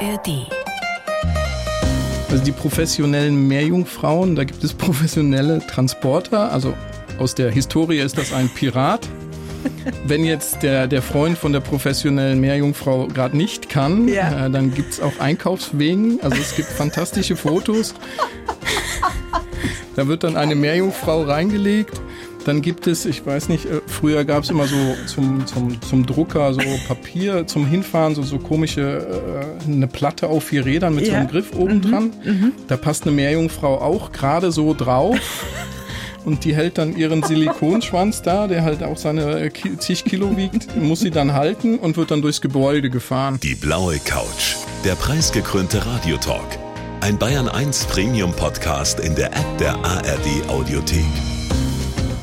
ARD. Also die professionellen Meerjungfrauen, da gibt es professionelle Transporter. Also aus der Historie ist das ein Pirat. Wenn jetzt der, der Freund von der professionellen Meerjungfrau gerade nicht kann, Ja. äh, dann gibt es auch Einkaufswegen. Also es gibt fantastische Fotos. Da wird dann eine Meerjungfrau reingelegt. Dann gibt es, ich weiß nicht, äh, früher gab es immer so zum, zum, zum Drucker so Papier zum Hinfahren, so, so komische, äh, eine Platte auf vier Rädern mit so Ja. einem Griff oben dran. Da passt eine Meerjungfrau auch gerade so drauf. Und die hält dann ihren Silikonschwanz da, der halt auch seine äh, zig Kilo wiegt, muss sie dann halten und wird dann durchs Gebäude gefahren. Die blaue Couch. Der preisgekrönte Radiotalk. Ein Bayern 1 Premium Podcast in der App der ARD Audiothek.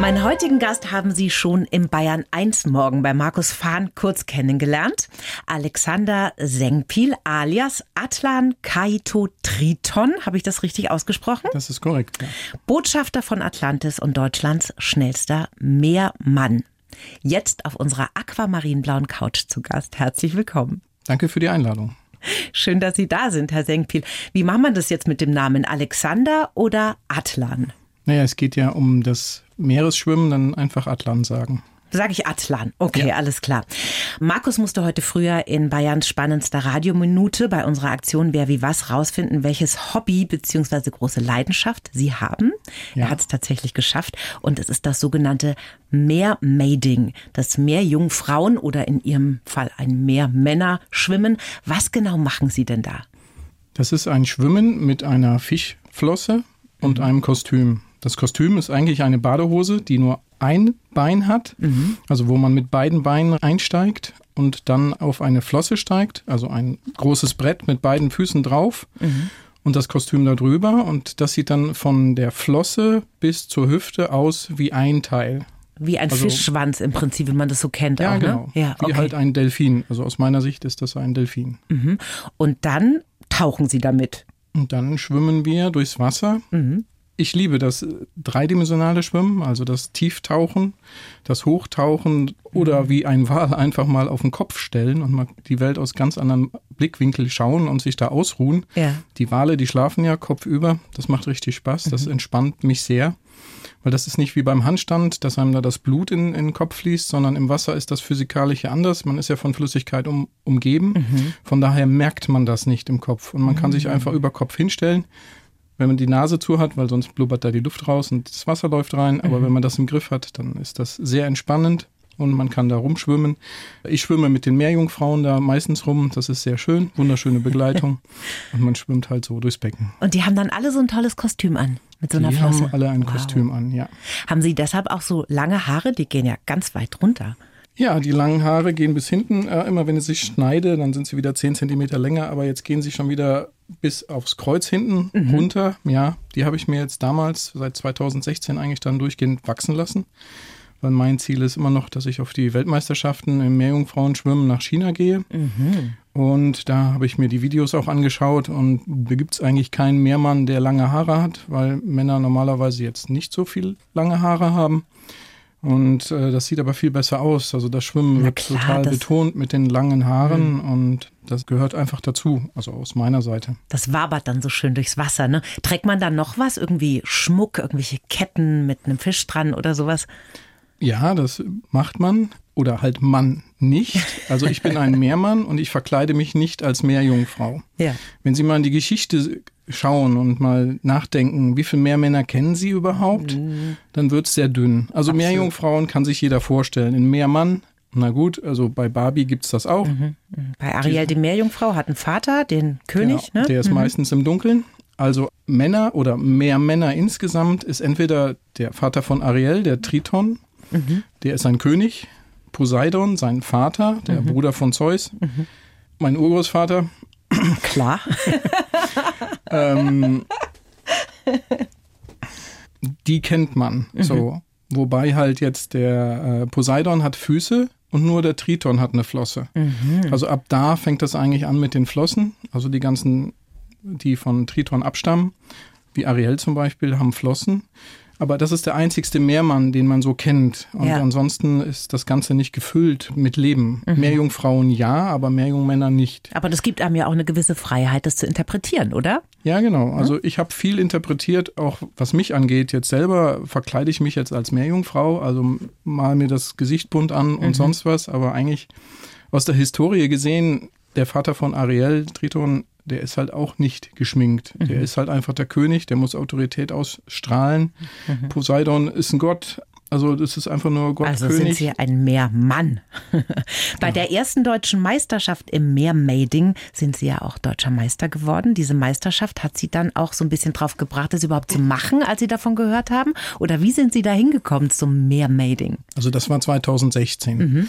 Meinen heutigen Gast haben Sie schon im Bayern 1 Morgen bei Markus Fahn kurz kennengelernt. Alexander Sengpil alias Atlan Kaito Triton, habe ich das richtig ausgesprochen? Das ist korrekt. Ja. Botschafter von Atlantis und Deutschlands schnellster Meermann. Jetzt auf unserer aquamarinblauen Couch zu Gast. Herzlich willkommen. Danke für die Einladung. Schön, dass Sie da sind, Herr Sengpil. Wie macht man das jetzt mit dem Namen Alexander oder Atlan? Naja, es geht ja um das Meeresschwimmen, dann einfach Atlan sagen. Sag ich Atlan. Okay, Ja. alles klar. Markus musste heute früher in Bayerns spannendster Radiominute bei unserer Aktion Wer wie was rausfinden, welches Hobby bzw. große Leidenschaft Sie haben. Ja. Er hat es tatsächlich geschafft und es ist das sogenannte Meermading, das Meerjungfrauen oder in Ihrem Fall ein Meermänner schwimmen. Was genau machen Sie denn da? Das ist ein Schwimmen mit einer Fischflosse und einem Kostüm. Das Kostüm ist eigentlich eine Badehose, die nur ein Bein hat, also wo man mit beiden Beinen einsteigt und dann auf eine Flosse steigt, also ein großes Brett mit beiden Füßen drauf und das Kostüm da drüber und das sieht dann von der Flosse bis zur Hüfte aus wie ein Teil. Wie ein Also- Fischschwanz im Prinzip, wie man das so kennt Ja, auch, genau. ne? Ja, Wie okay. halt ein Delfin. Also aus meiner Sicht ist das ein Delfin. Und dann tauchen Sie damit. Und dann schwimmen wir durchs Wasser. Ich liebe das dreidimensionale Schwimmen, also das Tieftauchen, das Hochtauchen oder wie ein Wal einfach mal auf den Kopf stellen und mal die Welt aus ganz anderem Blickwinkel schauen und sich da ausruhen. Ja. Die Wale, die schlafen ja kopfüber. Das macht richtig Spaß. Das entspannt mich sehr. Weil das ist nicht wie beim Handstand, dass einem da das Blut in, in den Kopf fließt, sondern im Wasser ist das Physikalische anders. Man ist ja von Flüssigkeit um, umgeben. Von daher merkt man das nicht im Kopf. Und man kann sich einfach über Kopf hinstellen, wenn man die Nase zu hat, weil sonst blubbert da die Luft raus und das Wasser läuft rein. Aber wenn man das im Griff hat, dann ist das sehr entspannend und man kann da rumschwimmen. Ich schwimme mit den Meerjungfrauen da meistens rum. Das ist sehr schön, wunderschöne Begleitung. und man schwimmt halt so durchs Becken. Und die haben dann alle so ein tolles Kostüm an. Mit so einer Die Flosse. haben alle ein Wow. Kostüm an, ja. Haben Sie deshalb auch so lange Haare? Die gehen ja ganz weit runter. Ja, die langen Haare gehen bis hinten. Äh, immer wenn ich sie schneide, dann sind sie wieder 10 Zentimeter länger, aber jetzt gehen sie schon wieder bis aufs Kreuz hinten runter. Ja, die habe ich mir jetzt damals, seit 2016 eigentlich dann durchgehend wachsen lassen. Weil mein Ziel ist immer noch, dass ich auf die Weltmeisterschaften im Meerjungfrauenschwimmen nach China gehe. Und da habe ich mir die Videos auch angeschaut und da gibt es eigentlich keinen Meermann, der lange Haare hat, weil Männer normalerweise jetzt nicht so viel lange Haare haben. Und äh, das sieht aber viel besser aus. Also das Schwimmen Na wird klar, total betont mit den langen Haaren und das gehört einfach dazu, also aus meiner Seite. Das wabert dann so schön durchs Wasser. Ne? Trägt man dann noch was? Irgendwie Schmuck, irgendwelche Ketten mit einem Fisch dran oder sowas? Ja, das macht man oder halt Mann nicht. Also ich bin ein Meermann und ich verkleide mich nicht als Meerjungfrau. Ja. Wenn Sie mal in die Geschichte schauen und mal nachdenken, wie viele Meermänner kennen Sie überhaupt, dann wird es sehr dünn. Also Meerjungfrauen kann sich jeder vorstellen. In Meermann, na gut, also bei Barbie gibt's das auch. Bei Ariel, die Meerjungfrau, hat einen Vater, den König. Genau, ne? Der ist meistens im Dunkeln. Also Männer oder mehr Männer insgesamt ist entweder der Vater von Ariel, der Triton, der ist ein König, Poseidon, sein Vater, der Bruder von Zeus, mein Urgroßvater. Klar. Ähm, die kennt man so. Wobei halt jetzt der äh, Poseidon hat Füße und nur der Triton hat eine Flosse. Mhm. Also ab da fängt das eigentlich an mit den Flossen. Also die ganzen, die von Triton abstammen, wie Ariel zum Beispiel, haben Flossen. Aber das ist der einzigste Meermann, den man so kennt. Und Ja. ansonsten ist das Ganze nicht gefüllt mit Leben. Meerjungfrauen ja, aber Meerjungmänner nicht. Aber das gibt einem ja auch eine gewisse Freiheit, das zu interpretieren, oder? Ja, genau. Also ich habe viel interpretiert, auch was mich angeht. Jetzt selber verkleide ich mich jetzt als Meerjungfrau, also mal mir das Gesicht bunt an und sonst was. Aber eigentlich aus der Historie gesehen, der Vater von Ariel, Triton, der ist halt auch nicht geschminkt. Der ist halt einfach der König, der muss Autorität ausstrahlen. Poseidon ist ein Gott. Also das ist einfach nur Gott Also sind König. Sie ein Meermann. Bei der ersten deutschen Meisterschaft im Meermading sind Sie ja auch deutscher Meister geworden. Diese Meisterschaft hat Sie dann auch so ein bisschen drauf gebracht, das überhaupt zu machen, als Sie davon gehört haben? Oder wie sind Sie da hingekommen zum Meermading? Also das war 2016.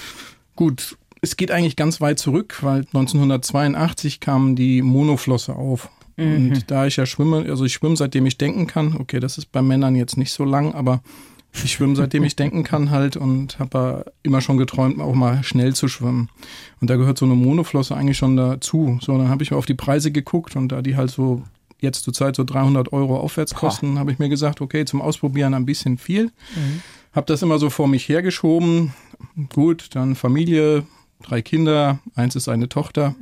Gut, es geht eigentlich ganz weit zurück, weil 1982 kam die Monoflosse auf. Und da ich ja schwimme, also ich schwimme seitdem ich denken kann, okay, das ist bei Männern jetzt nicht so lang, aber ich schwimme seitdem ich denken kann halt und habe immer schon geträumt, auch mal schnell zu schwimmen. Und da gehört so eine Monoflosse eigentlich schon dazu. So, dann habe ich auf die Preise geguckt und da die halt so jetzt zur Zeit so 300 Euro aufwärts kosten, habe ich mir gesagt, okay, zum Ausprobieren ein bisschen viel. Habe das immer so vor mich hergeschoben. Gut, dann Familie, drei Kinder, eins ist eine Tochter.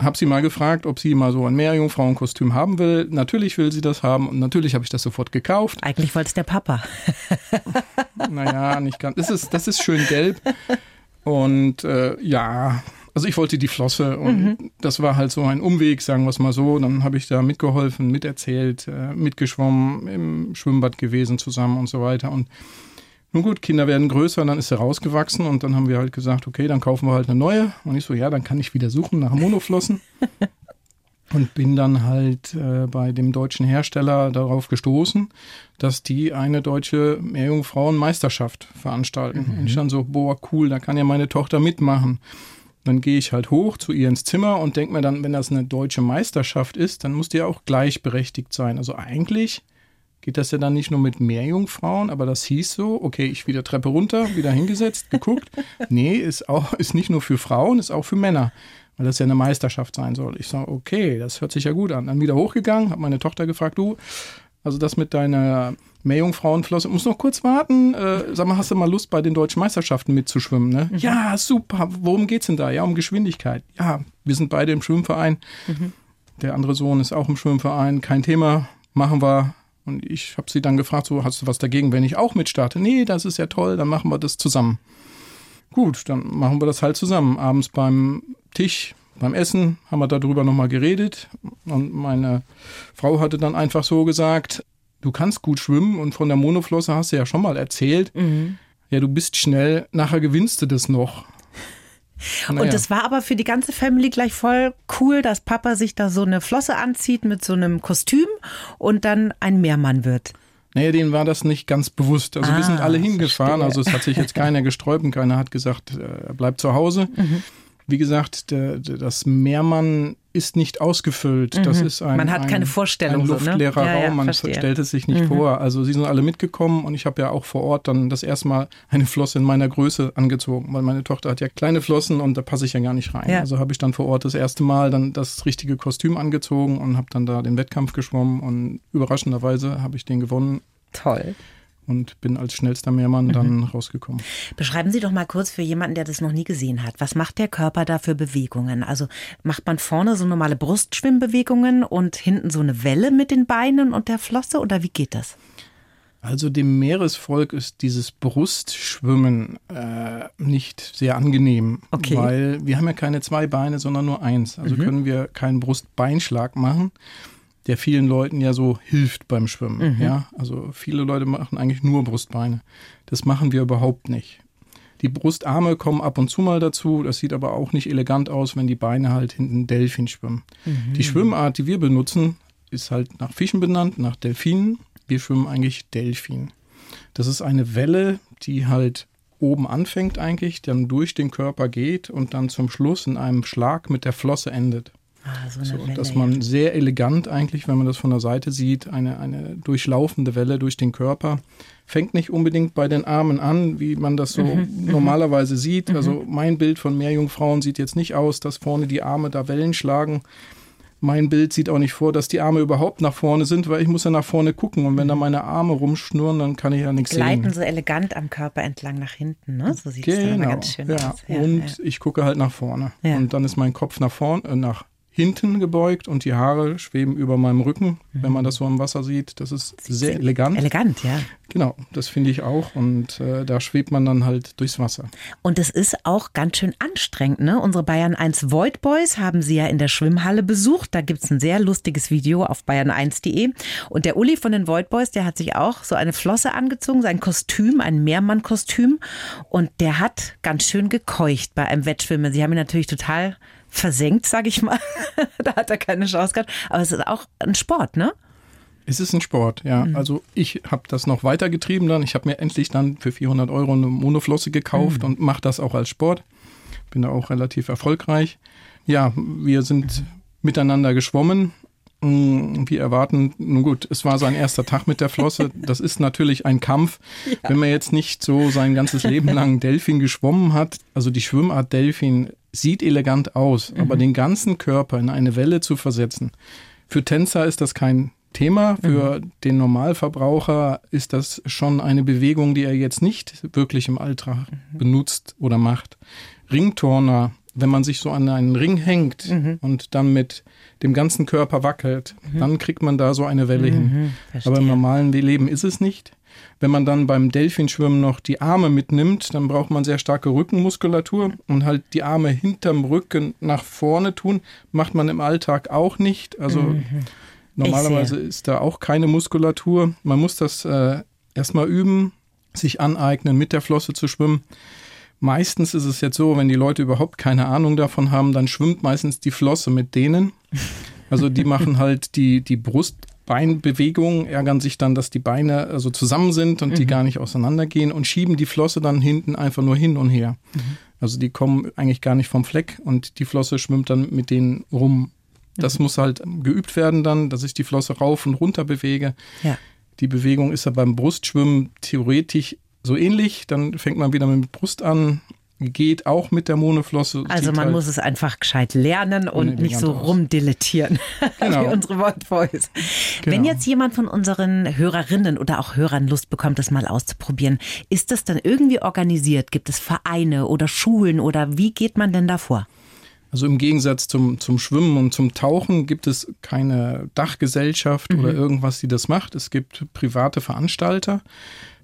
Habe sie mal gefragt, ob sie mal so ein Meerjungfrauenkostüm haben will. Natürlich will sie das haben und natürlich habe ich das sofort gekauft. Eigentlich wollte es der Papa. Naja, nicht ganz. Das ist, das ist schön gelb. Und äh, ja, also ich wollte die Flosse und das war halt so ein Umweg, sagen wir es mal so. Dann habe ich da mitgeholfen, miterzählt, äh, mitgeschwommen, im Schwimmbad gewesen zusammen und so weiter. Und nun gut, Kinder werden größer, dann ist sie rausgewachsen und dann haben wir halt gesagt, okay, dann kaufen wir halt eine neue. Und ich so, ja, dann kann ich wieder suchen nach Monoflossen. Und bin dann halt äh, bei dem deutschen Hersteller darauf gestoßen, dass die eine deutsche Meerjungfrauenmeisterschaft veranstalten. Und ich dann so, boah, cool, da kann ja meine Tochter mitmachen. Dann gehe ich halt hoch zu ihr ins Zimmer und denke mir dann, wenn das eine deutsche Meisterschaft ist, dann muss die ja auch gleichberechtigt sein. Also eigentlich geht das ja dann nicht nur mit Meerjungfrauen, aber das hieß so, okay, ich wieder Treppe runter, wieder hingesetzt, geguckt. Nee, ist auch, ist nicht nur für Frauen, ist auch für Männer, weil das ja eine Meisterschaft sein soll. Ich sage, okay, das hört sich ja gut an. Dann wieder hochgegangen, habe meine Tochter gefragt, du, also das mit deiner Meerjungfrauenflosse, muss noch kurz warten. Äh, sag mal, hast du mal Lust, bei den deutschen Meisterschaften mitzuschwimmen? Ne? Ja, super. Worum geht's denn da? Ja, um Geschwindigkeit. Ja, wir sind beide im Schwimmverein. Der andere Sohn ist auch im Schwimmverein. Kein Thema, machen wir. Und ich habe sie dann gefragt, so, hast du was dagegen, wenn ich auch mitstarte? Nee, das ist ja toll, dann machen wir das zusammen. Gut, dann machen wir das halt zusammen. Abends beim Tisch, beim Essen haben wir darüber nochmal geredet. Und meine Frau hatte dann einfach so gesagt, du kannst gut schwimmen und von der Monoflosse hast du ja schon mal erzählt. Ja, du bist schnell, nachher gewinnst du das noch. Naja. Und es war aber für die ganze Family gleich voll cool, dass Papa sich da so eine Flosse anzieht mit so einem Kostüm und dann ein Meermann wird. Naja, denen war das nicht ganz bewusst. Also wir sind Ah, alle hingefahren, verstehe. also es hat sich jetzt keiner gesträubt und keiner hat gesagt, äh, er bleibt zu Hause. Mhm. Wie gesagt, der, der, das Meermann ist nicht ausgefüllt. Das ist ein, Mhm. Man hat ein, keine Vorstellung ein so, ne? luftleerer Ja, ja, Raum, man verstehe. Mhm. stellt es sich nicht vor. Also sie sind alle mitgekommen und ich habe ja auch vor Ort dann das erste Mal eine Flosse in meiner Größe angezogen, weil meine Tochter hat ja kleine Flossen und da passe ich ja gar nicht rein. Ja. Also habe ich dann vor Ort das erste Mal dann das richtige Kostüm angezogen und habe dann da den Wettkampf geschwommen und überraschenderweise habe ich den gewonnen Toll. Und bin als schnellster Meermann Mhm. dann rausgekommen. Beschreiben Sie doch mal kurz für jemanden, der das noch nie gesehen hat. Was macht der Körper da für Bewegungen? Also macht man vorne so normale Brustschwimmbewegungen und hinten so eine Welle mit den Beinen und der Flosse oder wie geht das? Also dem Meeresvolk ist dieses Brustschwimmen äh, nicht sehr angenehm, Okay. weil wir haben ja keine zwei Beine, sondern nur eins. Also Mhm. können wir keinen Brustbeinschlag machen, der vielen Leuten ja so hilft beim Schwimmen. Mhm. Ja, also viele Leute machen eigentlich nur Brustbeine. Das machen wir überhaupt nicht. Die Brustarme kommen ab und zu mal dazu. Das sieht aber auch nicht elegant aus, wenn die Beine halt hinten Delfin schwimmen. Die Schwimmart, die wir benutzen, ist halt nach Fischen benannt, nach Delfinen. Wir schwimmen eigentlich Delfin. Das ist eine Welle, die halt oben anfängt eigentlich, dann durch den Körper geht und dann zum Schluss in einem Schlag mit der Flosse endet. Ah, so eine So, dass man sehr elegant eigentlich, wenn man das von der Seite sieht, eine, eine durchlaufende Welle durch den Körper. Fängt nicht unbedingt bei den Armen an, wie man das so Mhm, normalerweise sieht. Also mein Bild von Meerjungfrauen sieht jetzt nicht aus, dass vorne die Arme da Wellen schlagen. Mein Bild sieht auch nicht vor, dass die Arme überhaupt nach vorne sind, weil ich muss ja nach vorne gucken. Und wenn da meine Arme rumschnurren, dann kann ich ja nichts Gleiten sehen. so elegant am Körper entlang nach hinten, ne? So sieht es Genau. ganz schön ja. aus. und ich gucke halt nach vorne. Ja. Und dann ist mein Kopf nach vorne, äh, nach hinten gebeugt und die Haare schweben über meinem Rücken, wenn man das so im Wasser sieht. Das ist sehr elegant. Elegant, ja. genau, das finde ich auch. Und äh, da schwebt man dann halt durchs Wasser. Und es ist auch ganz schön anstrengend, ne? Unsere Bayern 1 Void Boys haben sie ja in der Schwimmhalle besucht. Da gibt's ein sehr lustiges Video auf bayern1.de. Und der Uli von den Void Boys, der hat sich auch so eine Flosse angezogen, sein Kostüm, ein Mehrmann-Kostüm. Und der hat ganz schön gekeucht bei einem Wettschwimmen. Sie haben ihn natürlich total versenkt, sag ich mal. da hat er keine Chance gehabt. Aber es ist auch ein Sport, ne? Es ist ein Sport, ja. Also ich habe das noch weitergetrieben dann. Ich habe mir endlich dann für 400 Euro eine Monoflosse gekauft und mache das auch als Sport. Bin da auch relativ erfolgreich. Ja, wir sind miteinander geschwommen. Mm, Wir erwarten, nun gut, es war sein erster Tag mit der Flosse. Das ist natürlich ein Kampf. Wenn man jetzt nicht so sein ganzes Leben lang Delfin geschwommen hat, also die Schwimmart Delfin sieht elegant aus, aber den ganzen Körper in eine Welle zu versetzen, für Tänzer ist das kein Thema. Für den Normalverbraucher ist das schon eine Bewegung, die er jetzt nicht wirklich im Alltag benutzt oder macht. Ringturner, wenn man sich so an einen Ring hängt und dann mit dem ganzen Körper wackelt, dann kriegt man da so eine Welle hin. Aber im normalen Leben ist es nicht. Wenn man dann beim Delfinschwimmen noch die Arme mitnimmt, dann braucht man sehr starke Rückenmuskulatur und halt die Arme hinterm Rücken nach vorne tun, macht man im Alltag auch nicht. Also normalerweise ist da auch keine Muskulatur. Man muss das äh, erstmal üben, sich aneignen, mit der Flosse zu schwimmen. Meistens ist es jetzt so, wenn die Leute überhaupt keine Ahnung davon haben, dann schwimmt meistens die Flosse mit denen. Also die machen halt die, die Brustbeinbewegungen, ärgern sich dann, dass die Beine also zusammen sind und die gar nicht auseinandergehen und schieben die Flosse dann hinten einfach nur hin und her. Also die kommen eigentlich gar nicht vom Fleck und die Flosse schwimmt dann mit denen rum. Das muss halt geübt werden dann, dass ich die Flosse rauf und runter bewege. Ja. Die Bewegung ist ja beim Brustschwimmen theoretisch so ähnlich. Dann fängt man wieder mit Brust an, geht auch mit der Monoflosse. Also man halt- muss es einfach gescheit lernen und nicht so aus. rumdilettieren Genau. wie unsere Word Voice. Wenn Genau. jetzt jemand von unseren Hörerinnen oder auch Hörern Lust bekommt, das mal auszuprobieren, ist das dann irgendwie organisiert? Gibt es Vereine oder Schulen oder wie geht man denn davor? Also im Gegensatz zum, zum Schwimmen und zum Tauchen gibt es keine Dachgesellschaft oder irgendwas, die das macht. Es gibt private Veranstalter.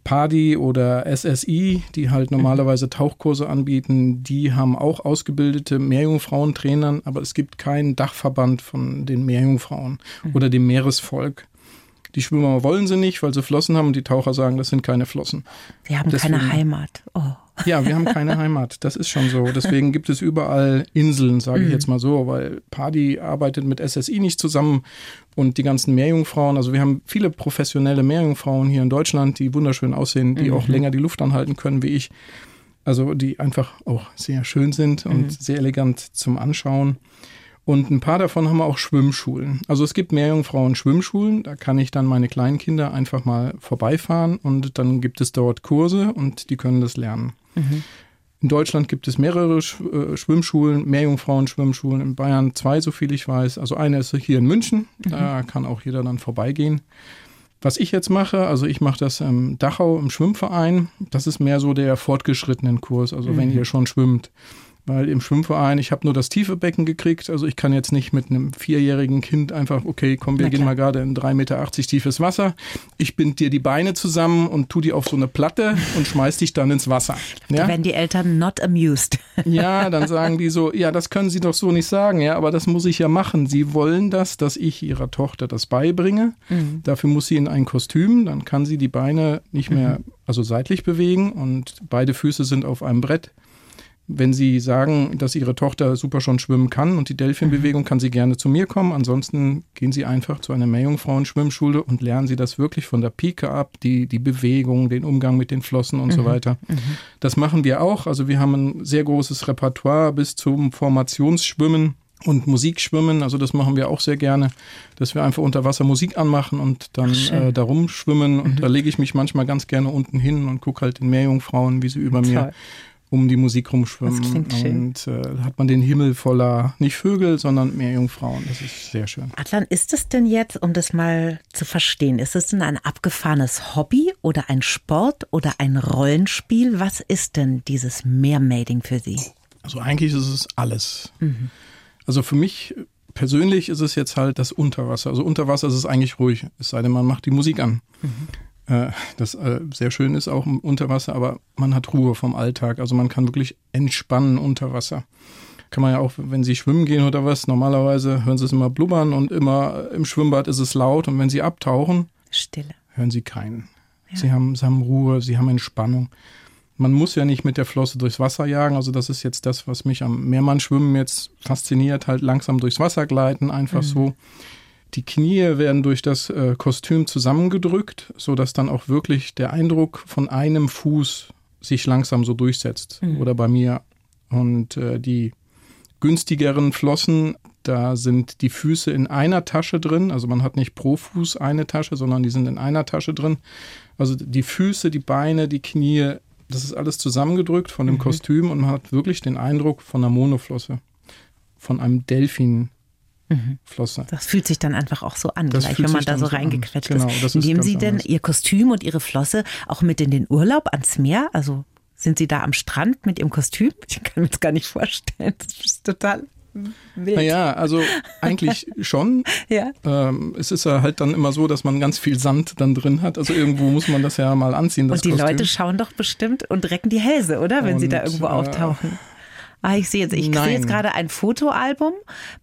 Party oder SSI, die halt normalerweise Tauchkurse anbieten, die haben auch ausgebildete Meerjungfrauentrainern, aber es gibt keinen Dachverband von den Meerjungfrauen oder dem Meeresvolk. Die Schwimmer wollen sie nicht, weil sie Flossen haben und die Taucher sagen, das sind keine Flossen. Wir haben Deswegen- keine Heimat. Oh. Ja, wir haben keine Heimat. Das ist schon so. Deswegen gibt es überall Inseln, sage Mhm. ich jetzt mal so, weil Party arbeitet mit SSI nicht zusammen und die ganzen Meerjungfrauen. Also wir haben viele professionelle Meerjungfrauen hier in Deutschland, die wunderschön aussehen, die Mhm. auch länger die Luft anhalten können wie ich. Also die einfach auch sehr schön sind und Mhm. sehr elegant zum Anschauen. Und ein paar davon haben auch Schwimmschulen. Also es gibt Meerjungfrauen Schwimmschulen, da kann ich dann meine kleinen Kinder einfach mal vorbeifahren und dann gibt es dort Kurse und die können das lernen. In Deutschland gibt es mehrere äh, Schwimmschulen, Meerjungfrauen-Schwimmschulen, in Bayern zwei, so viel ich weiß. Also eine ist hier in München, da kann auch jeder dann vorbeigehen. Was ich jetzt mache, also ich mache das im Dachau im Schwimmverein. Das ist mehr so der fortgeschrittenen Kurs, also wenn ihr schon schwimmt. Weil im Schwimmverein, ich habe nur das tiefe Becken gekriegt, also ich kann jetzt nicht mit einem vierjährigen Kind einfach, okay, komm, wir gehen mal gerade in 3,80 Meter tiefes Wasser. Ich bind dir die Beine zusammen und tu die auf so eine Platte und schmeiß dich dann ins Wasser. Da Ja? werden die Eltern not amused. Ja, dann sagen die so, ja, das können Sie doch so nicht sagen, ja, aber das muss ich ja machen. Sie wollen das, dass ich Ihrer Tochter das beibringe. Dafür muss sie in ein Kostüm, dann kann sie die Beine nicht mehr, also seitlich bewegen und beide Füße sind auf einem Brett. Wenn Sie sagen, dass Ihre Tochter super schon schwimmen kann und die Delfinbewegung, kann sie gerne zu mir kommen. Ansonsten gehen Sie einfach zu einer Meerjungfrauen-Schwimmschule und lernen Sie das wirklich von der Pike ab, die, die Bewegung, den Umgang mit den Flossen und so weiter. Das machen wir auch. Also wir haben ein sehr großes Repertoire bis zum Formationsschwimmen. und Musik schwimmen. Also das machen wir auch sehr gerne, dass wir einfach unter Wasser Musik anmachen und dann äh, da rumschwimmen. Und mhm. da lege ich mich manchmal ganz gerne unten hin und gucke halt den Meerjungfrauen, wie sie über Toll. mir um die Musik rumschwimmen. Und äh, hat man den Himmel voller, nicht Vögel, sondern Meerjungfrauen. Das ist sehr schön. Adlan, ist es denn jetzt, um das mal zu verstehen, ist es denn ein abgefahrenes Hobby oder ein Sport oder ein Rollenspiel? Was ist denn dieses Meermading für Sie? Also eigentlich ist es alles. Mhm. Also für mich persönlich ist es jetzt halt das Unterwasser. Also Unterwasser ist es eigentlich ruhig, es sei denn, man macht die Musik an. Mhm. Äh, das äh, sehr schön ist auch im Unterwasser, aber man hat Ruhe vom Alltag. Also man kann wirklich entspannen unter Wasser. Kann man ja auch, wenn Sie schwimmen gehen oder was, normalerweise hören Sie es immer blubbern und immer im Schwimmbad ist es laut und wenn Sie abtauchen, Stille. hören Sie keinen. Ja. Sie, haben, Sie haben Ruhe, Sie haben Entspannung man muss ja nicht mit der Flosse durchs Wasser jagen. Also das ist jetzt das, was mich am Meermannschwimmen jetzt fasziniert, halt langsam durchs Wasser gleiten, einfach mhm. so. Die Knie werden durch das äh, Kostüm zusammengedrückt, sodass dann auch wirklich der Eindruck von einem Fuß sich langsam so durchsetzt. Mhm. Oder bei mir. Und äh, die günstigeren Flossen, da sind die Füße in einer Tasche drin. Also man hat nicht pro Fuß eine Tasche, sondern die sind in einer Tasche drin. Also die Füße, die Beine, die Knie das ist alles zusammengedrückt von dem mhm. Kostüm und man hat wirklich den Eindruck von einer Monoflosse, von einem Delfin. Flosse. Das fühlt sich dann einfach auch so an, das gleich, wenn man da so reingequetscht genau, ist. Nehmen Sie denn anders. Ihr Kostüm und Ihre Flosse auch mit in den Urlaub ans Meer? Also sind Sie da am Strand mit Ihrem Kostüm? Ich kann mir das gar nicht vorstellen. Das ist total Wild. Naja, also eigentlich schon. ja. Ähm, es ist ja halt dann immer so, dass man ganz viel Sand dann drin hat. Also irgendwo muss man das ja mal anziehen. und die Kostüm. Leute schauen doch bestimmt und recken die Hälse, oder? Wenn und, sie da irgendwo äh, auftauchen. Ah, ich sehe jetzt, ich sehe jetzt gerade ein Fotoalbum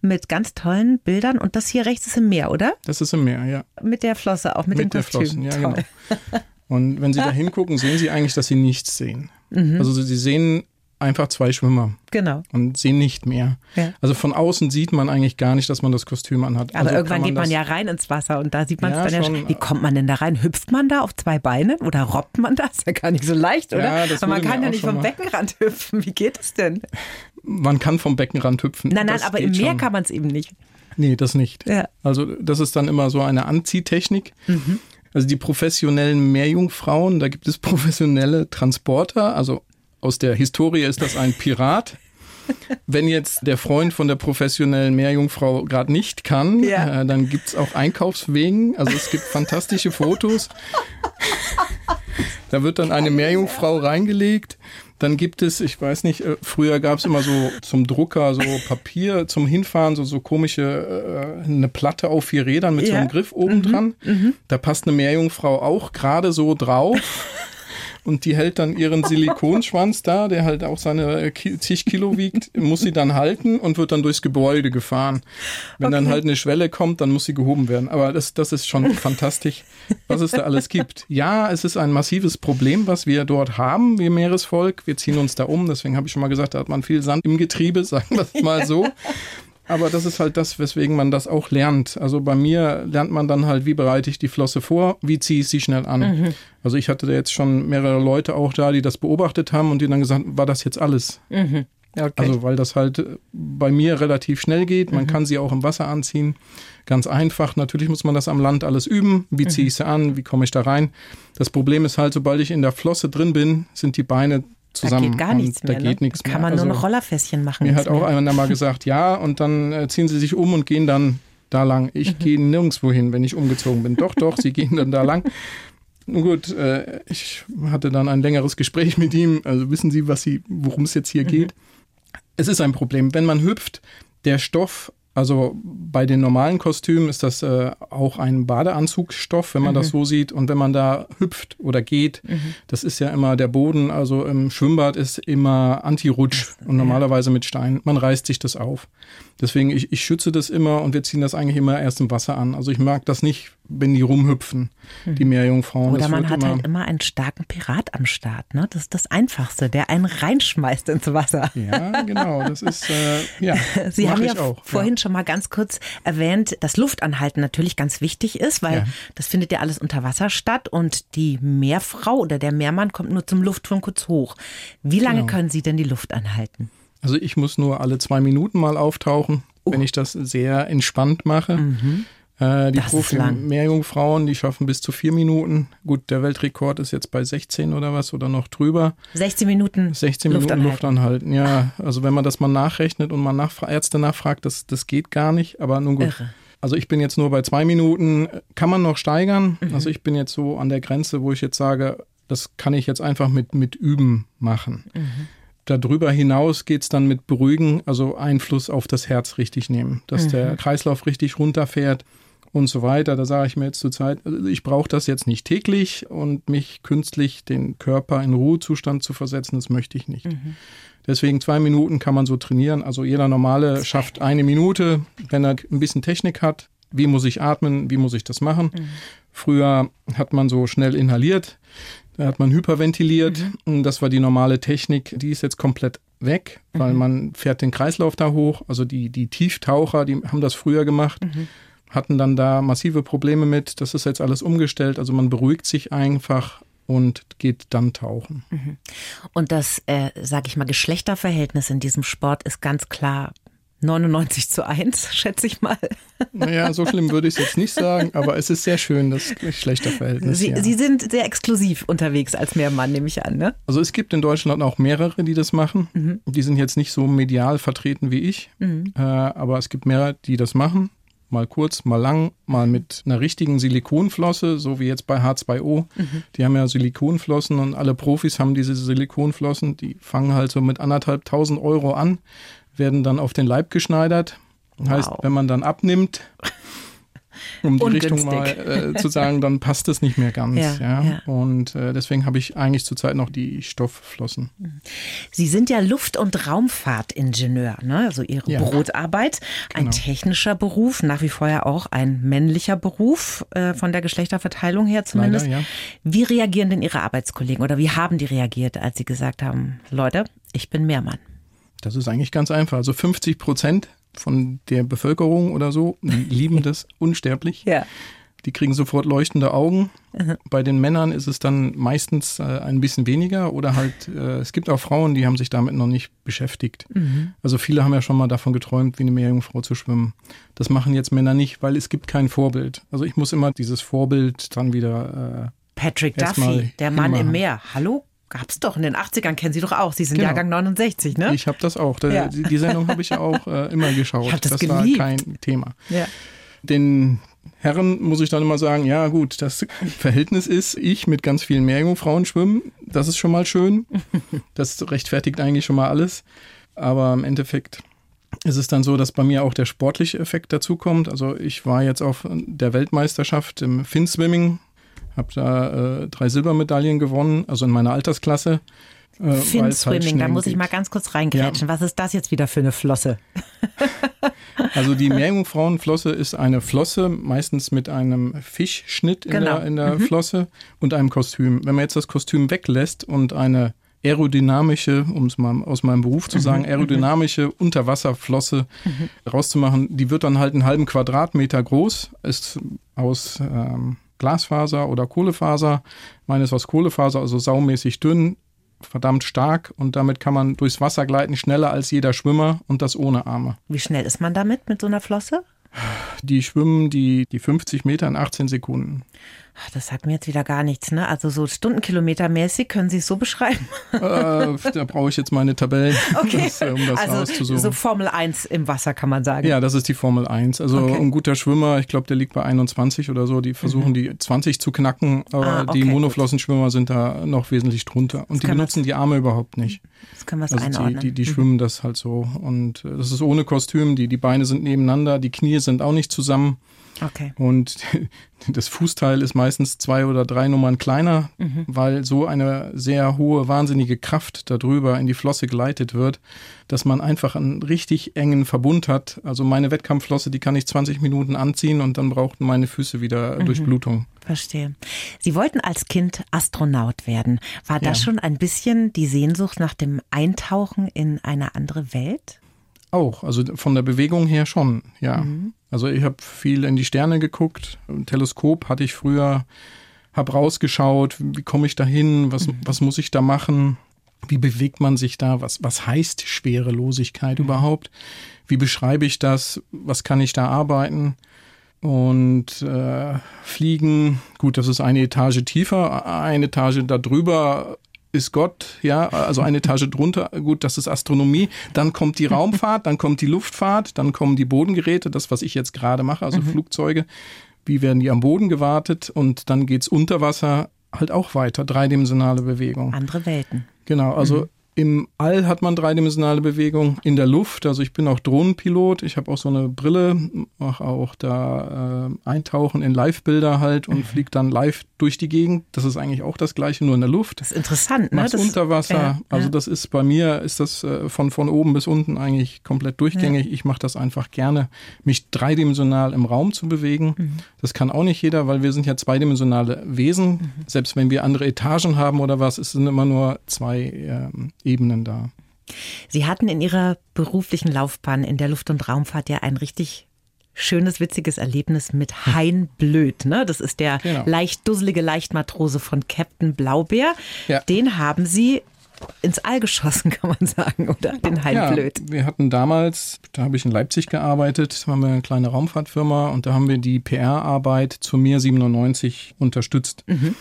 mit ganz tollen Bildern und das hier rechts ist im Meer, oder? Das ist im Meer, ja. Mit der Flosse, auch mit, mit dem Kostüm. Flossen, ja, Toll. genau. Und wenn Sie da hingucken, sehen Sie eigentlich, dass Sie nichts sehen. Mhm. Also Sie sehen einfach zwei Schwimmer. Genau. Und sehen nicht mehr. Ja. Also von außen sieht man eigentlich gar nicht, dass man das Kostüm anhat. Aber also irgendwann man geht man ja rein ins Wasser und da sieht man es ja, dann ja. Wie kommt man denn da rein? Hüpft man da auf zwei Beinen oder robbt man das? Ist ja gar nicht so leicht, oder? Ja, Aber man kann ja nicht vom Beckenrand hüpfen. Wie geht es denn? Man kann vom Beckenrand hüpfen. Nein, nein, das aber im Meer schon. kann man es eben nicht. Nee, das nicht. Ja. Also das ist dann immer so eine Anziehtechnik. Mhm. Also die professionellen Meerjungfrauen, da gibt es professionelle Transporter, also aus der Historie ist das ein Pirat. Wenn jetzt der Freund von der professionellen Meerjungfrau gerade nicht kann, ja. äh, dann gibt es auch Einkaufswegen. Also es gibt fantastische Fotos. da wird dann eine Meerjungfrau reingelegt. Dann gibt es, ich weiß nicht, äh, früher gab es immer so zum Drucker so Papier zum Hinfahren, so, so komische, äh, eine Platte auf vier Rädern mit ja. so einem Griff oben mhm. dran. Mhm. Da passt eine Meerjungfrau auch gerade so drauf und die hält dann ihren Silikonschwanz da, der halt auch seine zig Kilo wiegt, muss sie dann halten und wird dann durchs Gebäude gefahren. Wenn okay. dann halt eine Schwelle kommt, dann muss sie gehoben werden. Aber das, das ist schon fantastisch, was es da alles gibt. Ja, es ist ein massives Problem, was wir dort haben, wir Meeresvolk. Wir ziehen uns da um, deswegen habe ich schon mal gesagt, da hat man viel Sand im Getriebe, sagen wir es mal so. Aber das ist halt das, weswegen man das auch lernt. Also bei mir lernt man dann halt, wie bereite ich die Flosse vor, wie ziehe ich sie schnell an. Mhm. Also ich hatte da jetzt schon mehrere Leute auch da, die das beobachtet haben und die dann gesagt, war das jetzt alles? Mhm. Okay. Also weil das halt bei mir relativ schnell geht. Man mhm. kann sie auch im Wasser anziehen. Ganz einfach. Natürlich muss man das am Land alles üben. Wie ziehe mhm. ich sie an? Wie komme ich da rein? Das Problem ist halt, sobald ich in der Flosse drin bin, sind die Beine zusammen. Da geht gar nichts mehr. Da geht ne? nichts da kann man mehr. nur noch Rollerfässchen machen. Mir hat auch einer mal gesagt, ja, und dann äh, ziehen sie sich um und gehen dann da lang. Ich mhm. gehe nirgendwo hin, wenn ich umgezogen bin. Doch, doch, sie gehen dann da lang. Nun gut, äh, ich hatte dann ein längeres Gespräch mit ihm. Also wissen Sie, was Sie, worum es jetzt hier mhm. geht? Es ist ein Problem. Wenn man hüpft, der Stoff also bei den normalen Kostümen ist das äh, auch ein Badeanzugsstoff, wenn man mhm. das so sieht. Und wenn man da hüpft oder geht, mhm. das ist ja immer der Boden, also im Schwimmbad ist immer Anti-Rutsch und normalerweise mit Stein. Man reißt sich das auf. Deswegen, ich, ich schütze das immer und wir ziehen das eigentlich immer erst im Wasser an. Also ich mag das nicht, wenn die rumhüpfen, die mhm. Meerjungfrauen. Oder das man hat immer halt immer einen starken Pirat am Start. Ne? Das ist das Einfachste, der einen reinschmeißt ins Wasser. Ja, genau. Das ist, äh, ja, Sie haben ja auch, vorhin ja. schon mal ganz kurz erwähnt, dass Luftanhalten natürlich ganz wichtig ist, weil ja. das findet ja alles unter Wasser statt und die Meerfrau oder der Meermann kommt nur zum Luftturm kurz hoch. Wie lange genau. können Sie denn die Luft anhalten? Also ich muss nur alle zwei Minuten mal auftauchen. wenn ich das sehr entspannt mache. Äh, die. Profi-Meerjungfrauen, die schaffen bis zu vier Minuten. Gut, der Weltrekord ist jetzt bei 16 oder was oder noch drüber. 16 Minuten 16 Luft Minuten Luft anhalten. Ja, also wenn man das mal nachrechnet und mal nachfra Ärzte nachfragt, das, das geht gar nicht. Aber nun gut. Irre. Also ich bin jetzt nur bei zwei Minuten. Kann man noch steigern? Also ich bin jetzt so an der Grenze, wo ich jetzt sage, das kann ich jetzt einfach mit, mit Üben machen. Darüber hinaus geht's dann mit Beruhigen, also Einfluss auf das Herz richtig nehmen, dass der Kreislauf richtig runterfährt und so weiter. Da sage ich mir jetzt zur Zeit, also ich brauche das jetzt nicht täglich und mich künstlich den Körper in Ruhezustand zu versetzen, das möchte ich nicht. Deswegen zwei Minuten kann man so trainieren. Also jeder Normale schafft eine Minute, wenn er ein bisschen Technik hat. Wie muss ich atmen? Wie muss ich das machen? Früher hat man so schnell inhaliert, da hat man hyperventiliert. Und Das war die normale Technik. Die ist jetzt komplett weg, weil man fährt den Kreislauf da hoch. Also die, die Tieftaucher, die haben das früher gemacht, hatten dann da massive Probleme mit. Das ist jetzt alles umgestellt. Also man beruhigt sich einfach und geht dann tauchen. Und das, äh, sage ich mal, Geschlechterverhältnis in diesem Sport ist ganz klar 99 zu 1, schätze ich mal. Naja, so schlimm würde ich es jetzt nicht sagen, aber es ist sehr schön, das Geschlechterverhältnis. Sie, ja. Sie sind sehr exklusiv unterwegs als Mehrmann, nehme ich an, ne? Also es gibt in Deutschland auch mehrere, die das machen. Die sind jetzt nicht so medial vertreten wie ich, äh, aber es gibt mehrere, die das machen. Mal kurz, mal lang, mal mit einer richtigen Silikonflosse, so wie jetzt bei H2O. Die haben ja Silikonflossen und alle Profis haben diese Silikonflossen. Die fangen halt so mit anderthalb tausend Euro an, werden dann auf den Leib geschneidert. Heißt, Wow. wenn man dann abnimmt, um die Richtung mal äh, zu sagen, dann passt es nicht mehr ganz. Ja, Ja, ja. Und äh, deswegen habe ich eigentlich zurzeit noch die Stoffflossen. Sie sind ja Luft- und Raumfahrtingenieur, ne? also Ihre Ja. Brotarbeit. Ein Genau. technischer Beruf, nach wie vor ja auch ein männlicher Beruf, äh, von der Geschlechterverteilung her zumindest. Leider. Wie reagieren denn Ihre Arbeitskollegen oder wie haben die reagiert, als Sie gesagt haben, Leute, ich bin Mehrmann? Das ist eigentlich ganz einfach. Also 50 Prozent von der Bevölkerung oder so die lieben das unsterblich. Ja. Die kriegen sofort leuchtende Augen. Bei den Männern ist es dann meistens äh, ein bisschen weniger oder halt, äh, es gibt auch Frauen, die haben sich damit noch nicht beschäftigt. Also viele haben ja schon mal davon geträumt, wie eine Meerjungfrau zu schwimmen. Das machen jetzt Männer nicht, weil es gibt kein Vorbild. Also ich muss immer dieses Vorbild dann wieder, Patrick Erstmal Duffy, der Mann im. Meer. Hallo? Gab's doch in den 80ern, kennen Sie doch auch. Sie sind Genau. Jahrgang 69, ne? ich habe das auch. Ja. die, die Sendung habe ich ja auch äh, immer geschaut. Hab das war kein Thema. ja. den Herren muss ich dann immer sagen, ja gut, das Verhältnis ist, ich mit ganz vielen Meerjungfrauen schwimmen, das ist schon mal schön. Das rechtfertigt eigentlich schon mal alles. Aber im Endeffekt ist es dann so, dass bei mir auch der sportliche Effekt dazukommt. Also ich war jetzt auf der Weltmeisterschaft im Fin-Swimming, habe da äh, drei Silbermedaillen gewonnen, also in meiner Altersklasse. äh, weil es Fin halt Swimming, da muss ich geht. mal ganz kurz reingrätschen. Was ist das jetzt wieder für eine Flosse? Also die Meerjungfrauenflosse ist eine Flosse, meistens mit einem Fischschnitt in Genau. der, in der Flosse und einem Kostüm. Wenn man jetzt das Kostüm weglässt und eine aerodynamische, um es mal aus meinem Beruf zu sagen, aerodynamische Unterwasserflosse rauszumachen, die wird dann halt einen halben Quadratmeter groß, ist aus ähm, Glasfaser oder Kohlefaser. Meine ist aus Kohlefaser, also saumäßig dünn, verdammt stark und damit kann man durchs Wasser gleiten, schneller als jeder Schwimmer und das ohne Arme. Wie schnell ist man damit mit so einer Flosse? Die schwimmen die, die 50 Meter in 18 Sekunden. Ach, Das sagt mir jetzt wieder gar nichts, ne? Also so Stundenkilometermäßig können Sie es so beschreiben. äh, da brauche ich jetzt meine Tabellen, Okay. das, äh, um das also rauszusuchen. so Formel 1 im Wasser kann man sagen. ja, das ist die Formel 1. Also Okay. ein guter Schwimmer, ich glaube, der liegt bei 21 oder so. Die versuchen die 20 zu knacken, aber Ah, okay, die gut. Monoflossenschwimmer sind da noch wesentlich drunter. Und die kann man- benutzen die Arme überhaupt nicht. Das können wir Also die, einordnen. die, die schwimmen das halt so. Und äh, das ist ohne Kostüm, die, die Beine sind nebeneinander, die Knie sind auch nicht zusammen. Okay. Und das Fußteil ist meistens zwei oder drei Nummern kleiner, weil so eine sehr hohe, wahnsinnige Kraft darüber in die Flosse geleitet wird, dass man einfach einen richtig engen Verbund hat. Also meine Wettkampfflosse, die kann ich 20 Minuten anziehen und dann brauchten meine Füße wieder Durchblutung. Verstehe. Sie wollten als Kind Astronaut werden. War das Ja. schon ein bisschen die Sehnsucht nach dem Eintauchen in eine andere Welt? Auch, also von der Bewegung her schon, ja. Also ich habe viel in die Sterne geguckt. Ein Teleskop hatte ich früher, habe rausgeschaut, wie komme ich da hin, was, was muss ich da machen. Wie bewegt man sich da? Was, was heißt Schwerelosigkeit mhm. überhaupt? Wie beschreibe ich das? Was kann ich da arbeiten? Und äh, Fliegen, gut, das ist eine Etage tiefer, eine Etage darüber ist Gott, ja, also eine Etage drunter, gut, das ist Astronomie. Dann kommt die Raumfahrt, dann kommt die Luftfahrt, dann kommen die Bodengeräte, das, was ich jetzt gerade mache, also mhm. Flugzeuge. Wie werden die am Boden gewartet? Und dann geht's unter Wasser halt auch weiter, dreidimensionale Bewegung. Andere Welten. Genau, also mhm. Im All hat man dreidimensionale Bewegung, in der Luft, also ich bin auch Drohnenpilot, ich habe auch so eine Brille, mache auch da äh, Eintauchen in Live-Bilder halt und mhm. fliege dann live durch die Gegend. Das ist eigentlich auch das gleiche, nur in der Luft. Das ist interessant, ne? Das unter Wasser. Ja, also das ist bei mir, ist das äh, von, von oben bis unten eigentlich komplett durchgängig. Ja. Ich mache das einfach gerne, mich dreidimensional im Raum zu bewegen. Mhm. Das kann auch nicht jeder, weil wir sind ja zweidimensionale Wesen. Mhm. Selbst wenn wir andere Etagen haben oder was, es sind immer nur zwei ähm, Ebenen da. Sie hatten in Ihrer beruflichen Laufbahn in der Luft- und Raumfahrt ja ein richtig schönes, witziges Erlebnis mit Hein Blöd. Ne? Das ist der genau. leicht dusselige Leichtmatrose von Captain Blaubeer. Ja. Den haben Sie ins All geschossen, kann man sagen, oder? Den Hein ja, Blöd. Wir hatten damals, da habe ich in Leipzig gearbeitet, da haben wir eine kleine Raumfahrtfirma und da haben wir die PR-Arbeit zur Mir 97 unterstützt. Mhm.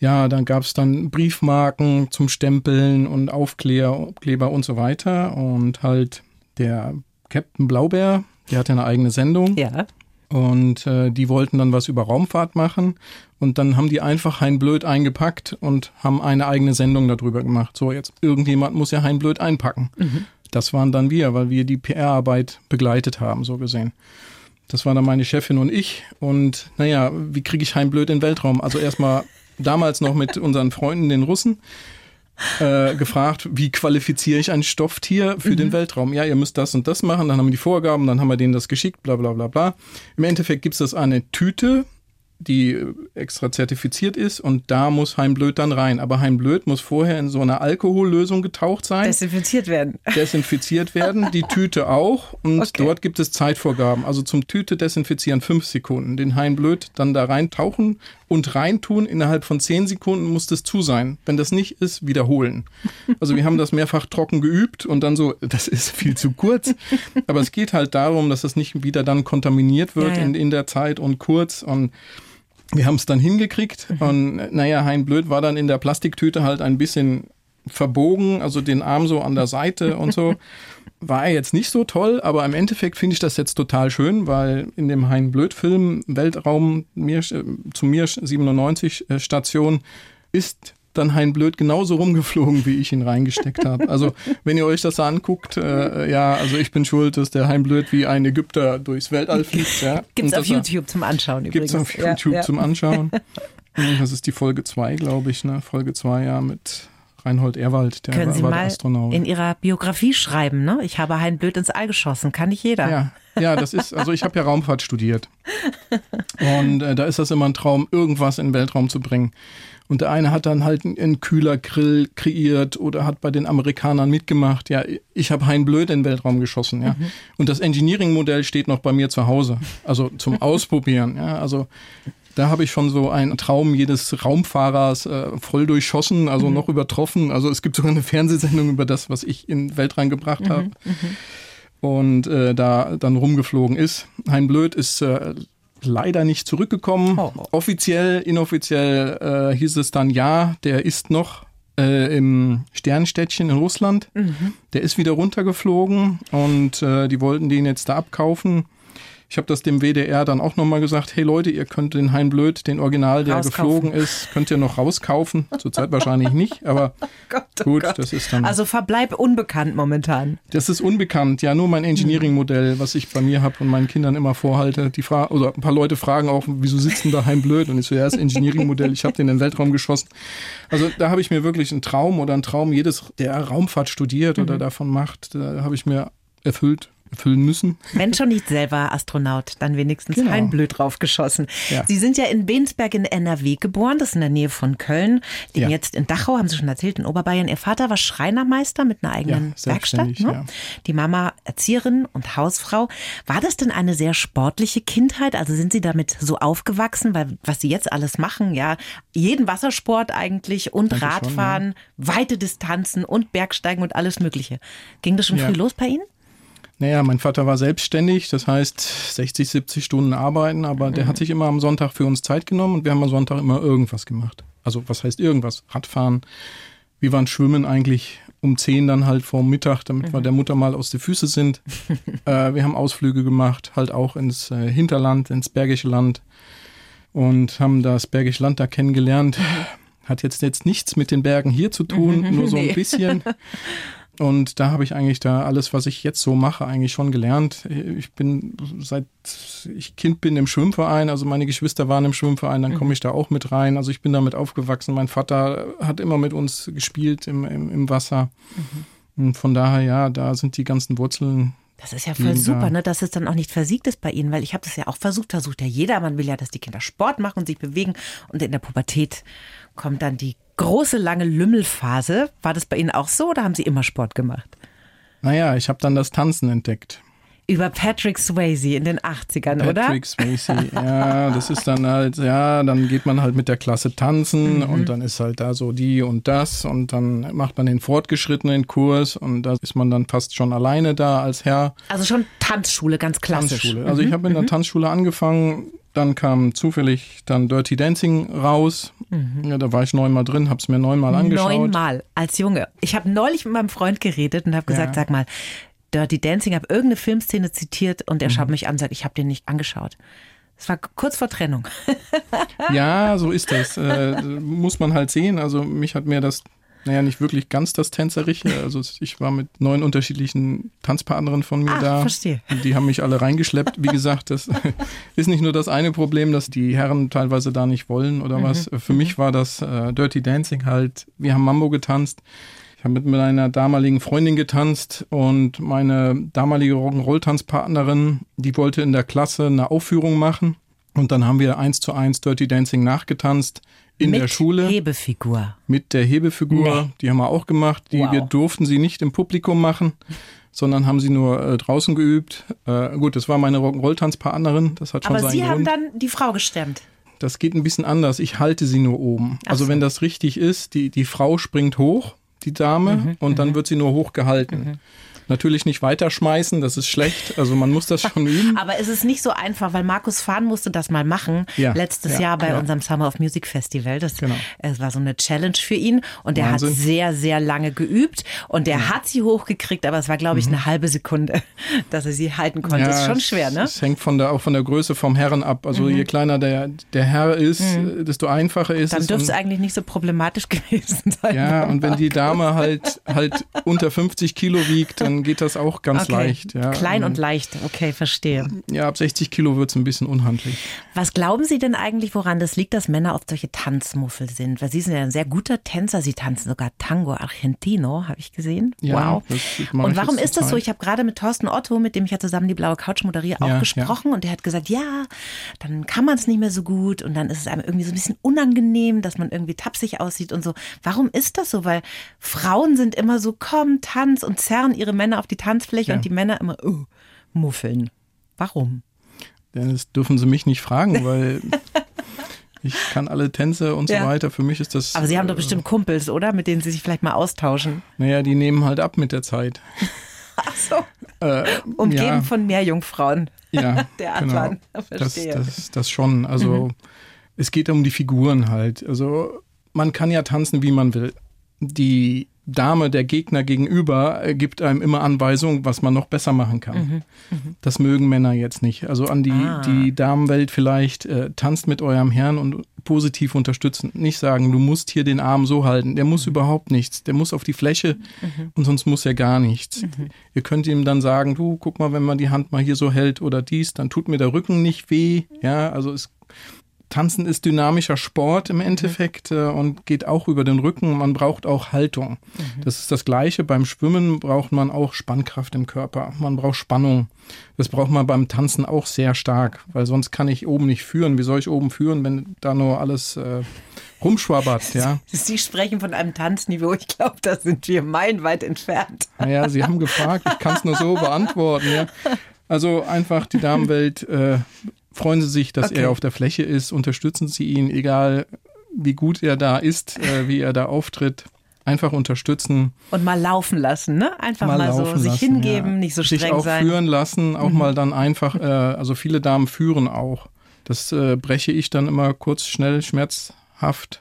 Ja, dann gab es dann Briefmarken zum Stempeln und Aufkleber und so weiter. Und halt der Captain Blaubeer, der hatte eine eigene Sendung. Ja. Und äh, die wollten dann was über Raumfahrt machen. Und dann haben die einfach Hein Blöd eingepackt und haben eine eigene Sendung darüber gemacht. So, jetzt irgendjemand muss ja Hein Blöd einpacken. Mhm. Das waren dann wir, weil wir die PR-Arbeit begleitet haben, so gesehen. Das war dann meine Chefin und ich. Und naja, wie kriege ich Hein Blöd in den Weltraum? Also erstmal damals noch mit unseren Freunden, den Russen, äh, gefragt, wie qualifiziere ich ein Stofftier für mhm. den Weltraum? Ja, ihr müsst das und das machen, dann haben wir die Vorgaben, dann haben wir denen das geschickt, bla bla bla bla. Im Endeffekt gibt es das eine Tüte, die extra zertifiziert ist und da muss Heimblöd dann rein. Aber Heimblöd muss vorher in so einer Alkohollösung getaucht sein. Desinfiziert werden. Desinfiziert werden, die Tüte auch und okay. dort gibt es Zeitvorgaben. Also zum Tüte desinfizieren fünf Sekunden, den Heimblöd dann da reintauchen und reintun. Innerhalb von zehn Sekunden muss das zu sein. Wenn das nicht ist, wiederholen. Also wir haben das mehrfach trocken geübt und dann so, das ist viel zu kurz. Aber es geht halt darum, dass es nicht wieder dann kontaminiert wird ja, ja. In, in der Zeit und kurz und wir haben es dann hingekriegt mhm. und naja, Hein Blöd war dann in der Plastiktüte halt ein bisschen verbogen, also den Arm so an der Seite und so. War jetzt nicht so toll, aber im Endeffekt finde ich das jetzt total schön, weil in dem Hein Blöd Film Weltraum mir, äh, zu mir 97 äh, Station ist dann Hein Blöd genauso rumgeflogen, wie ich ihn reingesteckt habe. Also, wenn ihr euch das anguckt, äh, ja, also ich bin schuld, dass der Hein Blöd wie ein Ägypter durchs Weltall fliegt. Ja. Gibt es auf YouTube zum Anschauen übrigens. Gibt es auf YouTube ja, zum Anschauen. Das ist die Folge 2, glaube ich, ne? Folge 2, ja, mit Reinhold Erwald, der Können Sie mal Astronaut. in Ihrer Biografie schreiben, ne? Ich habe Hein Blöd ins All geschossen, kann nicht jeder. Ja, ja das ist, also ich habe ja Raumfahrt studiert. Und äh, da ist das immer ein Traum, irgendwas in den Weltraum zu bringen. Und der eine hat dann halt einen Kühlergrill kreiert oder hat bei den Amerikanern mitgemacht. Ja, ich habe Hein Blöd in den Weltraum geschossen, ja. Mhm. Und das Engineering-Modell steht noch bei mir zu Hause. Also zum Ausprobieren, ja. Also da habe ich schon so einen Traum jedes Raumfahrers äh, voll durchschossen, also mhm. noch übertroffen. Also es gibt sogar eine Fernsehsendung über das, was ich in die Welt reingebracht mhm. habe. Mhm. Und äh, da dann rumgeflogen ist. Hein Blöd ist äh, leider nicht zurückgekommen. Oh, oh. Offiziell, inoffiziell äh, hieß es dann ja, der ist noch äh, im Sternstädtchen in Russland. Mhm. Der ist wieder runtergeflogen und äh, die wollten den jetzt da abkaufen. Ich habe das dem WDR dann auch nochmal gesagt, hey Leute, ihr könnt den Hein Blöd, den Original, der geflogen ist, könnt ihr noch rauskaufen. Zurzeit wahrscheinlich nicht, aber oh Gott, oh gut, Gott. das ist dann... Also Verbleib unbekannt momentan. Das ist unbekannt, ja, nur mein Engineering-Modell, was ich bei mir habe und meinen Kindern immer vorhalte. Die Fra oder ein paar Leute fragen auch, wieso sitzen da Hein Blöd? Und ich so, ja, das Engineering-Modell, ich habe den in den Weltraum geschossen. Also da habe ich mir wirklich einen Traum oder einen Traum jedes, der Raumfahrt studiert mhm. oder davon macht, da habe ich mir erfüllt erfüllen müssen. Wenn schon nicht selber Astronaut, dann wenigstens Genau. ein Blöd draufgeschossen. Ja. Sie sind ja in Bensberg in NRW geboren, das ist in der Nähe von Köln. Leben Ja. jetzt in Dachau, haben Sie schon erzählt, in Oberbayern. Ihr Vater war Schreinermeister mit einer eigenen Ja, Werkstatt. Ne? Die Mama Erzieherin und Hausfrau. War das denn eine sehr sportliche Kindheit? Also sind Sie damit so aufgewachsen? Weil was Sie jetzt alles machen, ja, jeden Wassersport eigentlich und Denke schon, Radfahren, weite Distanzen und Bergsteigen und alles Mögliche. Ging das schon früh los bei Ihnen? Naja, mein Vater war selbstständig, das heißt 60, 70 Stunden arbeiten, aber der hat sich immer am Sonntag für uns Zeit genommen und wir haben am Sonntag immer irgendwas gemacht. Also was heißt irgendwas? Radfahren. Wir waren schwimmen eigentlich um 10 dann halt vor Mittag, damit wir der Mutter mal aus den Füße sind. äh, wir haben Ausflüge gemacht, halt auch ins äh, Hinterland, ins Bergische Land und haben das Bergische Land da kennengelernt. Hat jetzt, jetzt nichts mit den Bergen hier zu tun, nur so Nee. ein bisschen. Und da habe ich eigentlich da alles, was ich jetzt so mache, eigentlich schon gelernt. Ich bin seit ich Kind bin im Schwimmverein, also meine Geschwister waren im Schwimmverein, dann komme ich da auch mit rein. Also ich bin damit aufgewachsen. Mein Vater hat immer mit uns gespielt im, im, im Wasser. Und von daher, ja, da sind die ganzen Wurzeln. Das ist ja voll super, da. ne, dass es dann auch nicht versiegt ist bei Ihnen, weil ich habe das ja auch versucht, versucht ja jeder, man will ja, dass die Kinder Sport machen und sich bewegen und in der Pubertät kommt dann die große lange Lümmelphase. War das bei Ihnen auch so oder haben Sie immer Sport gemacht? Naja, ich habe dann das Tanzen entdeckt. Über Patrick Swayze in den 80ern, oder? Patrick Swayze, ja, das ist dann halt, ja, dann geht man halt mit der Klasse tanzen Mhm. und dann ist halt da so die und das und dann macht man den fortgeschrittenen Kurs und da ist man dann fast schon alleine da als Herr. Also schon Tanzschule, ganz klassisch. Tanzschule. Also ich habe in der Tanzschule angefangen, dann kam zufällig dann Dirty Dancing raus. Ja, da war ich neunmal drin, habe es mir neunmal angeschaut. Neunmal als Junge. Ich habe neulich mit meinem Freund geredet und habe gesagt, Ja. sag mal, Dirty Dancing, habe irgendeine Filmszene zitiert und er Mhm. schaut mich an und sagt, ich habe den nicht angeschaut. Es war kurz vor Trennung. Ja, so ist das. Äh, muss man halt sehen. Also mich hat mir das, naja, nicht wirklich ganz das Tänzerische. Also ich war mit neun unterschiedlichen Tanzpartnerinnen von mir Ach, da. verstehe. Die haben mich alle reingeschleppt. Wie gesagt, das ist nicht nur das eine Problem, dass die Herren teilweise da nicht wollen oder was. Für mich war das äh, Dirty Dancing halt. Wir haben Mambo getanzt. Ich habe mit meiner damaligen Freundin getanzt und meine damalige Rock'n'Roll-Tanzpartnerin, die wollte in der Klasse eine Aufführung machen. Und dann haben wir eins zu eins Dirty Dancing nachgetanzt in mit der Schule Hebefigur. mit der Hebefigur. Nee. Die haben wir auch gemacht. Die, Wow. Wir durften sie nicht im Publikum machen, sondern haben sie nur äh, draußen geübt. Äh, gut, das war meine Rock'n'Roll-Tanzpartnerin. Das hat schon Aber seinen Sie haben Grund. dann die Frau gestemmt. das geht ein bisschen anders. Ich halte sie nur oben. Ach also so. wenn das richtig ist, die, die Frau springt hoch, die Dame, Mhm, und dann wird sie nur hochgehalten. Natürlich nicht weiterschmeißen, das ist schlecht. Also man muss das schon üben. Aber es ist nicht so einfach, weil Markus Fahn musste das mal machen. Ja, letztes ja, Jahr bei ja. unserem Summer of Music Festival. Das Genau. es war so eine Challenge für ihn. Und er hat sehr, sehr lange geübt. Und er hat sie hochgekriegt, aber es war, glaube ich, eine halbe Sekunde, dass er sie halten konnte. ist schon schwer, ne? Mhm. Es hängt von der, auch von der Größe vom Herren ab. Also je kleiner der, der Herr ist, äh, desto einfacher ist Dann es. dürfte es eigentlich nicht so problematisch gewesen sein. Ja, und wenn die Dame halt halt unter 50 Kilo wiegt, dann geht das auch ganz Okay. leicht. Ja. Klein und leicht, okay, verstehe. Ja, ab 60 Kilo wird's ein bisschen unhandlich. Was glauben Sie denn eigentlich, woran das liegt, dass Männer oft solche Tanzmuffel sind? Weil Sie sind ja ein sehr guter Tänzer. Sie tanzen sogar Tango Argentino, habe ich gesehen. Ja, wow. Und warum ist das so? zurzeit. Ich habe gerade mit Thorsten Otto, mit dem ich ja zusammen die Blaue Couch moderiere, auch Ja, gesprochen. Und der hat gesagt, ja, dann kann man es nicht mehr so gut. Und dann ist es einem irgendwie so ein bisschen unangenehm, dass man irgendwie tapsig aussieht und so. Warum ist das so? Weil Frauen sind immer so, komm, tanz und zerren ihre Männer auf die Tanzfläche Ja. und die Männer immer, oh, muffeln. Warum? Das dürfen Sie mich nicht fragen, weil ich kann alle Tänze und Ja. so weiter. Für mich ist das. Aber Sie haben doch äh, bestimmt Kumpels, oder? Mit denen Sie sich vielleicht mal austauschen. Naja, die nehmen halt ab mit der Zeit. Ach so. Äh, Umgeben ja, von Meerjungfrauen. ja, Der genau. Adlan. Das, Verstehe. Mhm. das, das schon. Also es geht um die Figuren halt. Also man kann ja tanzen, wie man will. Die Dame, der Gegner gegenüber, äh, gibt einem immer Anweisungen, was man noch besser machen kann. Das mögen Männer jetzt nicht. Also an die, Mhm, Ah. die Damenwelt vielleicht, äh, tanzt mit eurem Herrn und positiv unterstützen. Nicht sagen, du musst hier den Arm so halten. Der Mhm. muss überhaupt nichts. Der muss auf die Fläche und sonst muss er gar nichts. Mhm. Ihr könnt ihm dann sagen, du, guck mal, wenn man die Hand mal hier so hält oder dies, dann tut mir der Rücken nicht weh. Ja, also es Tanzen ist dynamischer Sport im Endeffekt äh, und geht auch über den Rücken. Man braucht auch Haltung. Mhm. Das ist das Gleiche. Beim Schwimmen braucht man auch Spannkraft im Körper. Man braucht Spannung. Das braucht man beim Tanzen auch sehr stark, weil sonst kann ich oben nicht führen. Wie soll ich oben führen, wenn da nur alles äh, rumschwabbert, ja? Sie sprechen von einem Tanzniveau. Ich glaube, da sind wir meilenweit entfernt. Naja, Sie haben gefragt. Ich kann es nur so beantworten, ja. Also einfach die Damenwelt äh, freuen Sie sich, dass okay. er auf der Fläche ist, unterstützen Sie ihn, egal wie gut er da ist, äh, wie er da auftritt. Einfach unterstützen. Und mal laufen lassen, ne? Einfach mal, mal so lassen, sich hingeben, ja. nicht so streng sich auch sein. führen lassen, auch mhm. mal dann einfach, äh, also viele Damen führen auch. Das äh, breche ich dann immer kurz, schnell, schmerzhaft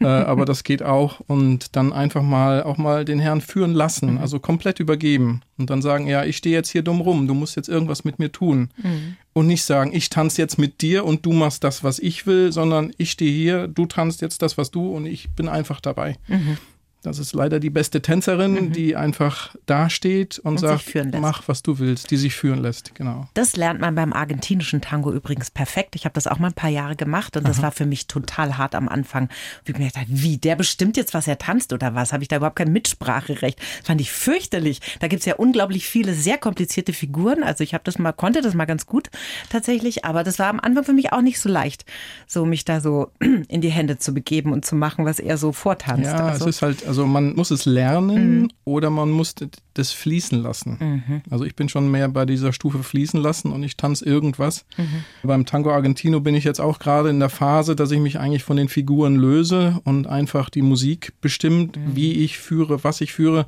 äh, aber das geht auch. Und dann einfach mal auch mal den Herrn führen lassen, mhm. also komplett übergeben und dann sagen, ja, ich stehe jetzt hier dumm rum, du musst jetzt irgendwas mit mir tun. Mhm. Und nicht sagen, ich tanze jetzt mit dir und du machst das, was ich will, sondern ich stehe hier, du tanzt jetzt das, was du und ich bin einfach dabei. Mhm. Das ist leider die beste Tänzerin, mhm. die einfach dasteht und, und sagt, mach, was du willst, die sich führen lässt, genau. Das lernt man beim argentinischen Tango übrigens perfekt. Ich habe das auch mal ein paar Jahre gemacht und Aha. das war für mich total hart am Anfang. Wie mir gedacht, wie, der bestimmt jetzt, was er tanzt oder was? Habe ich da überhaupt kein Mitspracherecht? Das fand ich fürchterlich. Da gibt es ja unglaublich viele sehr komplizierte Figuren. Also ich habe das mal, konnte das mal ganz gut tatsächlich, aber das war am Anfang für mich auch nicht so leicht, so mich da so in die Hände zu begeben und zu machen, was er so vortanzt. Ja, also. es ist halt also man muss es lernen mhm. oder man muss das fließen lassen. Mhm. Also ich bin schon mehr bei dieser Stufe fließen lassen und ich tanze irgendwas. Mhm. Beim Tango Argentino bin ich jetzt auch gerade in der Phase, dass ich mich eigentlich von den Figuren löse und einfach die Musik bestimmt, mhm. wie ich führe, was ich führe.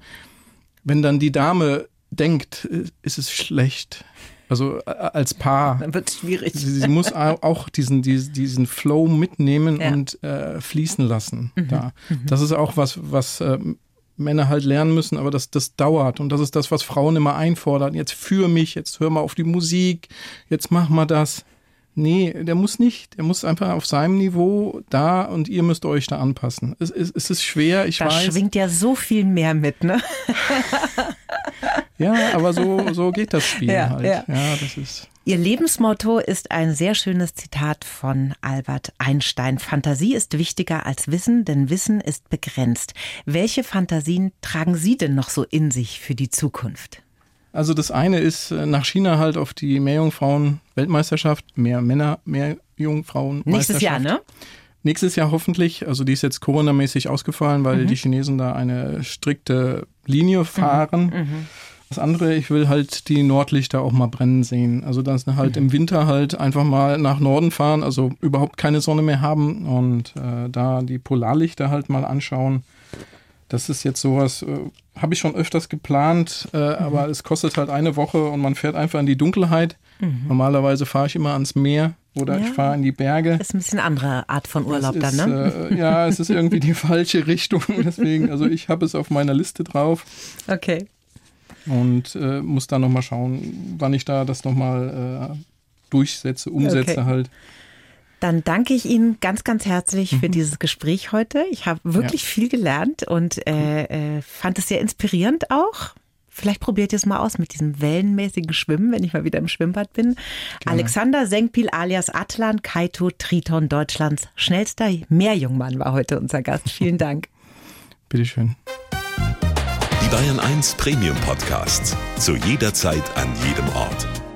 Wenn dann die Dame denkt, ist es schlecht, also äh, als Paar. Dann wird es schwierig. Sie, sie, muss auch diesen, diesen, diesen Flow mitnehmen ja. und äh, fließen lassen. Mhm. Da. Mhm. Das ist auch was, was äh, Männer halt lernen müssen, aber das, das dauert. Und das ist das, was Frauen immer einfordern. Jetzt führ mich, jetzt hör mal auf die Musik, jetzt mach mal das. Nee, der muss nicht. Der muss einfach auf seinem Niveau da und ihr müsst euch da anpassen. Es, es, es ist schwer, ich da weiß. Da schwingt ja so viel mehr mit, ne? ja, aber so, so geht das Spiel ja, halt. Ja. ja, das ist. Ihr Lebensmotto ist ein sehr schönes Zitat von Albert Einstein. Fantasie ist wichtiger als Wissen, denn Wissen ist begrenzt. Welche Fantasien tragen Sie denn noch so in sich für die Zukunft? Also das eine ist äh, nach China halt auf die Meerjungfrauen-Weltmeisterschaft, mehr Männer, mehr Jungfrauen. Nächstes Jahr, ne? Nächstes Jahr hoffentlich. Also die ist jetzt Corona-mäßig ausgefallen, weil mhm. die Chinesen da eine strikte Linie mhm. fahren. Mhm. Das andere, ich will halt die Nordlichter auch mal brennen sehen. Also dann halt mhm. im Winter halt einfach mal nach Norden fahren, also überhaupt keine Sonne mehr haben und äh, da die Polarlichter halt mal anschauen. Das ist jetzt sowas, äh, habe ich schon öfters geplant, äh, mhm. aber es kostet halt eine Woche und man fährt einfach in die Dunkelheit. Mhm. Normalerweise fahre ich immer ans Meer oder ja. ich fahre in die Berge. Das ist ein bisschen andere Art von Urlaub ist, dann, ne? Äh, ja, es ist irgendwie die falsche Richtung. Deswegen, also ich habe es auf meiner Liste drauf. Okay. Und äh, muss da nochmal schauen, wann ich da das nochmal äh, durchsetze, umsetze okay. halt. Dann danke ich Ihnen ganz, ganz herzlich für mhm. dieses Gespräch heute. Ich habe wirklich ja. viel gelernt und äh, äh, fand es sehr inspirierend auch. Vielleicht probiert ihr es mal aus mit diesem wellenmäßigen Schwimmen, wenn ich mal wieder im Schwimmbad bin. Gerne. Alexander Senkpil alias Atlan Kaito Triton Deutschlands schnellster Meerjungmann war heute unser Gast. Vielen Dank. Bitteschön. Die Bayern 1 Premium Podcasts. Zu jeder Zeit, an jedem Ort